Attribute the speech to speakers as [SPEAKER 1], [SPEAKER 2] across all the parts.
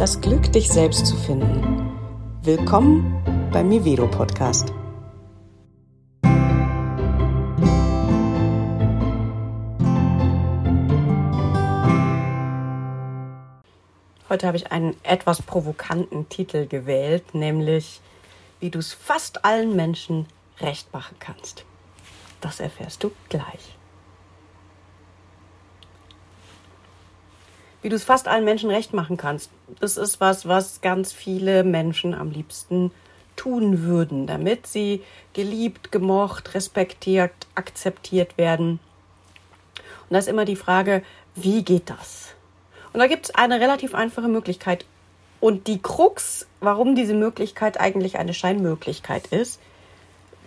[SPEAKER 1] das Glück, dich selbst zu finden. Willkommen beim Mivedo Podcast. Heute habe ich einen etwas provokanten Titel gewählt, nämlich wie du es fast allen Menschen recht machen kannst. Das erfährst du gleich. Wie du es fast allen Menschen recht machen kannst, das ist was, was ganz viele Menschen am liebsten tun würden, damit sie geliebt, gemocht, respektiert, akzeptiert werden. Und da ist immer die Frage, wie geht das? Und da gibt es eine relativ einfache Möglichkeit. Und die Krux, warum diese Möglichkeit eigentlich eine Scheinmöglichkeit ist,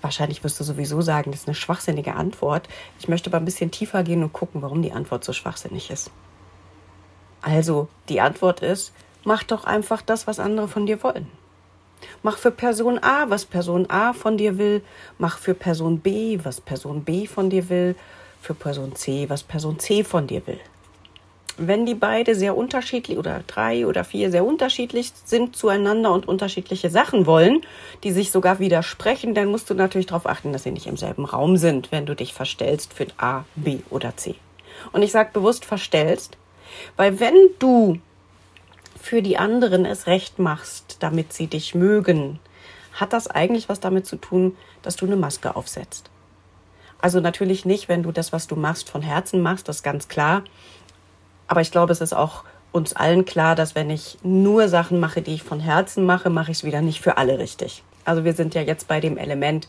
[SPEAKER 1] wahrscheinlich wirst du sowieso sagen, das ist eine schwachsinnige Antwort. Ich möchte aber ein bisschen tiefer gehen und gucken, warum die Antwort so schwachsinnig ist. Also, die Antwort ist, mach doch einfach das, was andere von dir wollen. Mach für Person A, was Person A von dir will. Mach für Person B, was Person B von dir will. Für Person C, was Person C von dir will wenn die beide sehr unterschiedlich oder drei oder vier sehr unterschiedlich sind zueinander und unterschiedliche Sachen wollen, die sich sogar widersprechen, dann musst du natürlich darauf achten, dass sie nicht im selben Raum sind, wenn du dich verstellst für A, B oder C. Und ich sage bewusst verstellst, weil wenn du für die anderen es recht machst, damit sie dich mögen, hat das eigentlich was damit zu tun, dass du eine Maske aufsetzt. Also natürlich nicht, wenn du das, was du machst, von Herzen machst, das ist ganz klar. Aber ich glaube, es ist auch uns allen klar, dass wenn ich nur Sachen mache, die ich von Herzen mache, mache ich es wieder nicht für alle richtig. Also wir sind ja jetzt bei dem Element,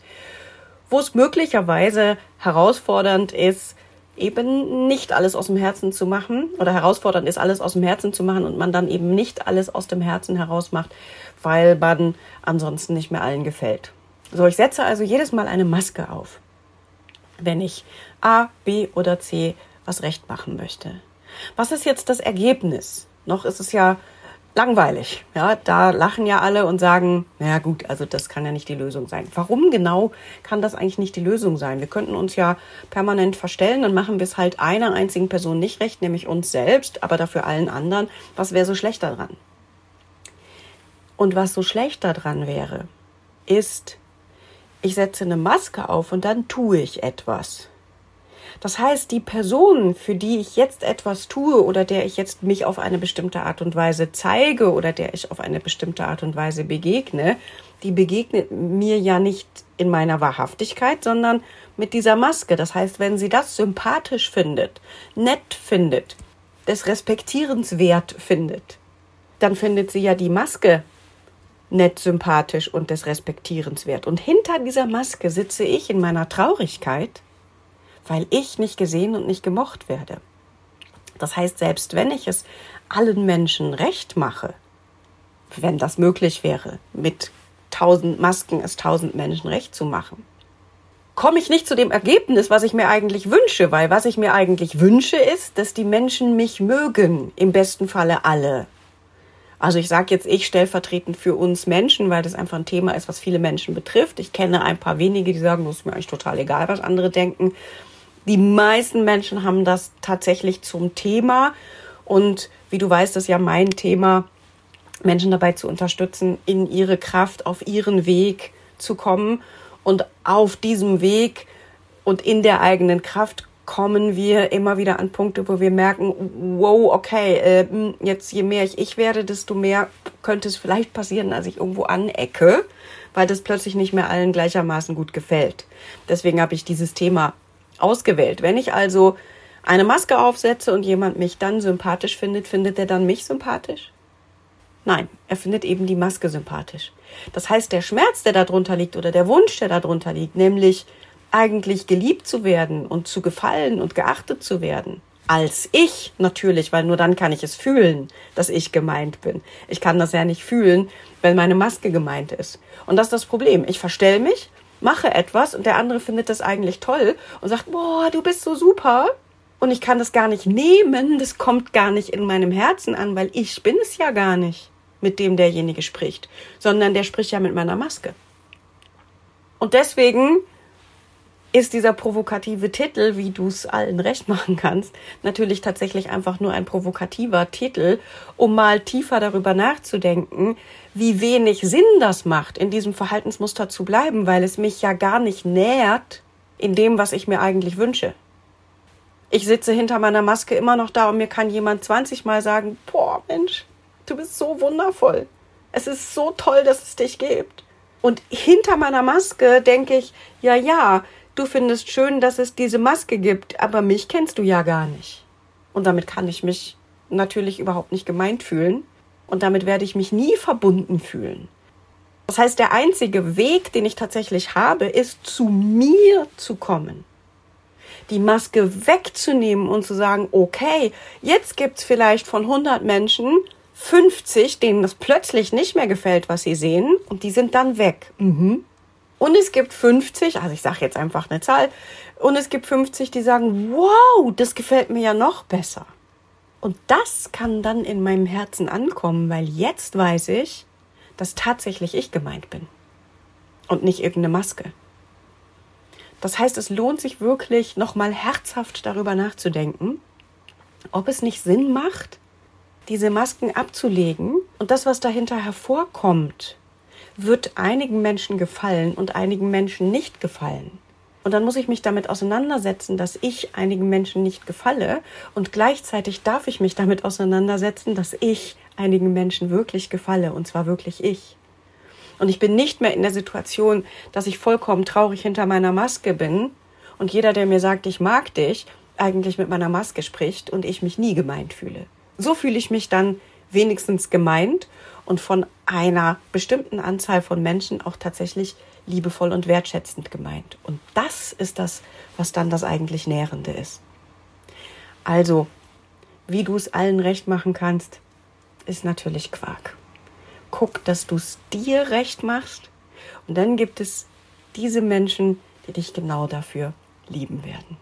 [SPEAKER 1] wo es möglicherweise herausfordernd ist, eben nicht alles aus dem Herzen zu machen oder herausfordernd ist, alles aus dem Herzen zu machen und man dann eben nicht alles aus dem Herzen heraus macht, weil man ansonsten nicht mehr allen gefällt. So, ich setze also jedes Mal eine Maske auf, wenn ich A, B oder C was recht machen möchte. Was ist jetzt das Ergebnis? Noch ist es ja langweilig. Ja, da lachen ja alle und sagen, naja gut, also das kann ja nicht die Lösung sein. Warum genau kann das eigentlich nicht die Lösung sein? Wir könnten uns ja permanent verstellen, dann machen wir es halt einer einzigen Person nicht recht, nämlich uns selbst, aber dafür allen anderen. Was wäre so schlecht daran? Und was so schlecht daran wäre, ist, ich setze eine Maske auf und dann tue ich etwas. Das heißt, die Person, für die ich jetzt etwas tue oder der ich jetzt mich auf eine bestimmte Art und Weise zeige oder der ich auf eine bestimmte Art und Weise begegne, die begegnet mir ja nicht in meiner Wahrhaftigkeit, sondern mit dieser Maske. Das heißt, wenn sie das sympathisch findet, nett findet, des Respektierens wert findet, dann findet sie ja die Maske nett, sympathisch und des Respektierens wert. Und hinter dieser Maske sitze ich in meiner Traurigkeit weil ich nicht gesehen und nicht gemocht werde. Das heißt, selbst wenn ich es allen Menschen recht mache, wenn das möglich wäre, mit tausend Masken es tausend Menschen recht zu machen, komme ich nicht zu dem Ergebnis, was ich mir eigentlich wünsche, weil was ich mir eigentlich wünsche ist, dass die Menschen mich mögen, im besten Falle alle. Also ich sage jetzt ich stellvertretend für uns Menschen, weil das einfach ein Thema ist, was viele Menschen betrifft. Ich kenne ein paar wenige, die sagen, das ist mir eigentlich total egal, was andere denken. Die meisten Menschen haben das tatsächlich zum Thema. Und wie du weißt, ist ja mein Thema, Menschen dabei zu unterstützen, in ihre Kraft, auf ihren Weg zu kommen. Und auf diesem Weg und in der eigenen Kraft kommen wir immer wieder an Punkte, wo wir merken, wow, okay, äh, jetzt je mehr ich ich werde, desto mehr könnte es vielleicht passieren, dass ich irgendwo anecke, weil das plötzlich nicht mehr allen gleichermaßen gut gefällt. Deswegen habe ich dieses Thema ausgewählt. Wenn ich also eine Maske aufsetze und jemand mich dann sympathisch findet, findet er dann mich sympathisch? Nein, er findet eben die Maske sympathisch. Das heißt, der Schmerz, der darunter liegt oder der Wunsch, der darunter liegt, nämlich eigentlich geliebt zu werden und zu gefallen und geachtet zu werden, als ich natürlich, weil nur dann kann ich es fühlen, dass ich gemeint bin. Ich kann das ja nicht fühlen, wenn meine Maske gemeint ist. Und das ist das Problem. Ich verstell mich mache etwas und der andere findet das eigentlich toll und sagt, boah, du bist so super. Und ich kann das gar nicht nehmen, das kommt gar nicht in meinem Herzen an, weil ich bin es ja gar nicht, mit dem derjenige spricht, sondern der spricht ja mit meiner Maske. Und deswegen ist dieser provokative Titel, wie du es allen recht machen kannst, natürlich tatsächlich einfach nur ein provokativer Titel, um mal tiefer darüber nachzudenken, wie wenig Sinn das macht, in diesem Verhaltensmuster zu bleiben, weil es mich ja gar nicht nährt in dem, was ich mir eigentlich wünsche. Ich sitze hinter meiner Maske immer noch da und mir kann jemand 20 Mal sagen, boah, Mensch, du bist so wundervoll. Es ist so toll, dass es dich gibt. Und hinter meiner Maske denke ich, ja, ja, du findest schön, dass es diese Maske gibt, aber mich kennst du ja gar nicht. Und damit kann ich mich natürlich überhaupt nicht gemeint fühlen. Und damit werde ich mich nie verbunden fühlen. Das heißt, der einzige Weg, den ich tatsächlich habe, ist zu mir zu kommen. Die Maske wegzunehmen und zu sagen, okay, jetzt gibt's vielleicht von 100 Menschen 50, denen das plötzlich nicht mehr gefällt, was sie sehen, und die sind dann weg. Mhm. Und es gibt 50, also ich sage jetzt einfach eine Zahl, und es gibt 50, die sagen, wow, das gefällt mir ja noch besser. Und das kann dann in meinem Herzen ankommen, weil jetzt weiß ich, dass tatsächlich ich gemeint bin und nicht irgendeine Maske. Das heißt, es lohnt sich wirklich, nochmal herzhaft darüber nachzudenken, ob es nicht Sinn macht, diese Masken abzulegen und das, was dahinter hervorkommt, wird einigen Menschen gefallen und einigen Menschen nicht gefallen. Und dann muss ich mich damit auseinandersetzen, dass ich einigen Menschen nicht gefalle. Und gleichzeitig darf ich mich damit auseinandersetzen, dass ich einigen Menschen wirklich gefalle. Und zwar wirklich ich. Und ich bin nicht mehr in der Situation, dass ich vollkommen traurig hinter meiner Maske bin und jeder, der mir sagt, ich mag dich, eigentlich mit meiner Maske spricht und ich mich nie gemeint fühle. So fühle ich mich dann wenigstens gemeint und von einer bestimmten Anzahl von Menschen auch tatsächlich liebevoll und wertschätzend gemeint. Und das ist das, was dann das eigentlich Nährende ist. Also, wie du es allen recht machen kannst, ist natürlich Quark. Guck, dass du es dir recht machst und dann gibt es diese Menschen, die dich genau dafür lieben werden.